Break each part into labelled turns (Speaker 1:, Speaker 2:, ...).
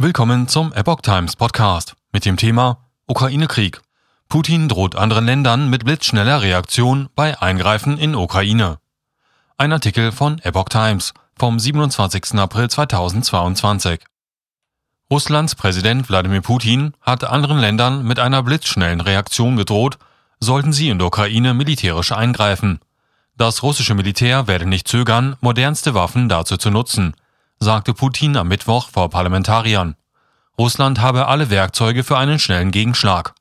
Speaker 1: Willkommen zum Epoch Times Podcast mit dem Thema Ukraine-Krieg. Putin droht anderen Ländern mit blitzschneller Reaktion bei Eingreifen in Ukraine. Ein Artikel von Epoch Times vom 27. April 2022. Russlands Präsident Wladimir Putin hat anderen Ländern mit einer blitzschnellen Reaktion gedroht, sollten sie in der Ukraine militärisch eingreifen. Das russische Militär werde nicht zögern, modernste Waffen dazu zu nutzen – sagte Putin am Mittwoch vor Parlamentariern. Russland habe alle Werkzeuge für einen schnellen Gegenschlag.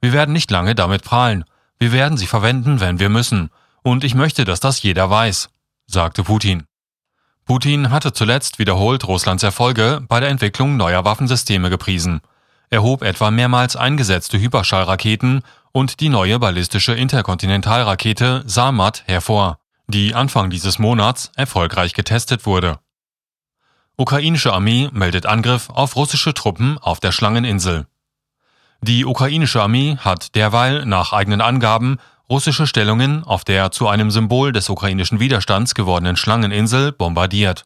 Speaker 1: Wir werden nicht lange damit prahlen. Wir werden sie verwenden, wenn wir müssen. Und ich möchte, dass das jeder weiß, sagte Putin. Putin hatte zuletzt wiederholt Russlands Erfolge bei der Entwicklung neuer Waffensysteme gepriesen. Er hob etwa mehrmals eingesetzte Hyperschallraketen und die neue ballistische Interkontinentalrakete Samad hervor, die Anfang dieses Monats erfolgreich getestet wurde. Ukrainische Armee meldet Angriff auf russische Truppen auf der Schlangeninsel. Die ukrainische Armee hat derweil nach eigenen Angaben russische Stellungen auf der zu einem Symbol des ukrainischen Widerstands gewordenen Schlangeninsel bombardiert.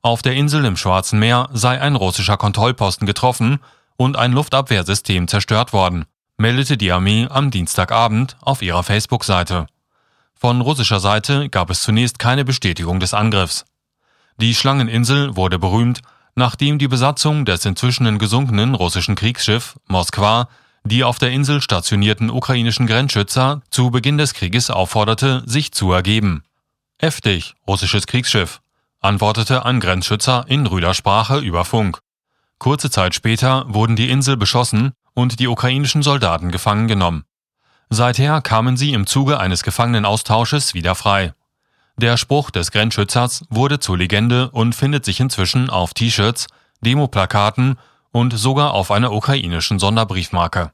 Speaker 1: Auf der Insel im Schwarzen Meer sei ein russischer Kontrollposten getroffen und ein Luftabwehrsystem zerstört worden, meldete die Armee am Dienstagabend auf ihrer Facebook-Seite. Von russischer Seite gab es zunächst keine Bestätigung des Angriffs. Die Schlangeninsel wurde berühmt, nachdem die Besatzung des inzwischen gesunkenen russischen Kriegsschiff Moskwa die auf der Insel stationierten ukrainischen Grenzschützer zu Beginn des Krieges aufforderte, sich zu ergeben. Heftig, russisches Kriegsschiff, antwortete ein Grenzschützer in rüder Sprache über Funk. Kurze Zeit später wurden die Insel beschossen und die ukrainischen Soldaten gefangen genommen. Seither kamen sie im Zuge eines Gefangenenaustausches wieder frei. Der Spruch des Grenzschützers wurde zur Legende und findet sich inzwischen auf T-Shirts, Demoplakaten und sogar auf einer ukrainischen Sonderbriefmarke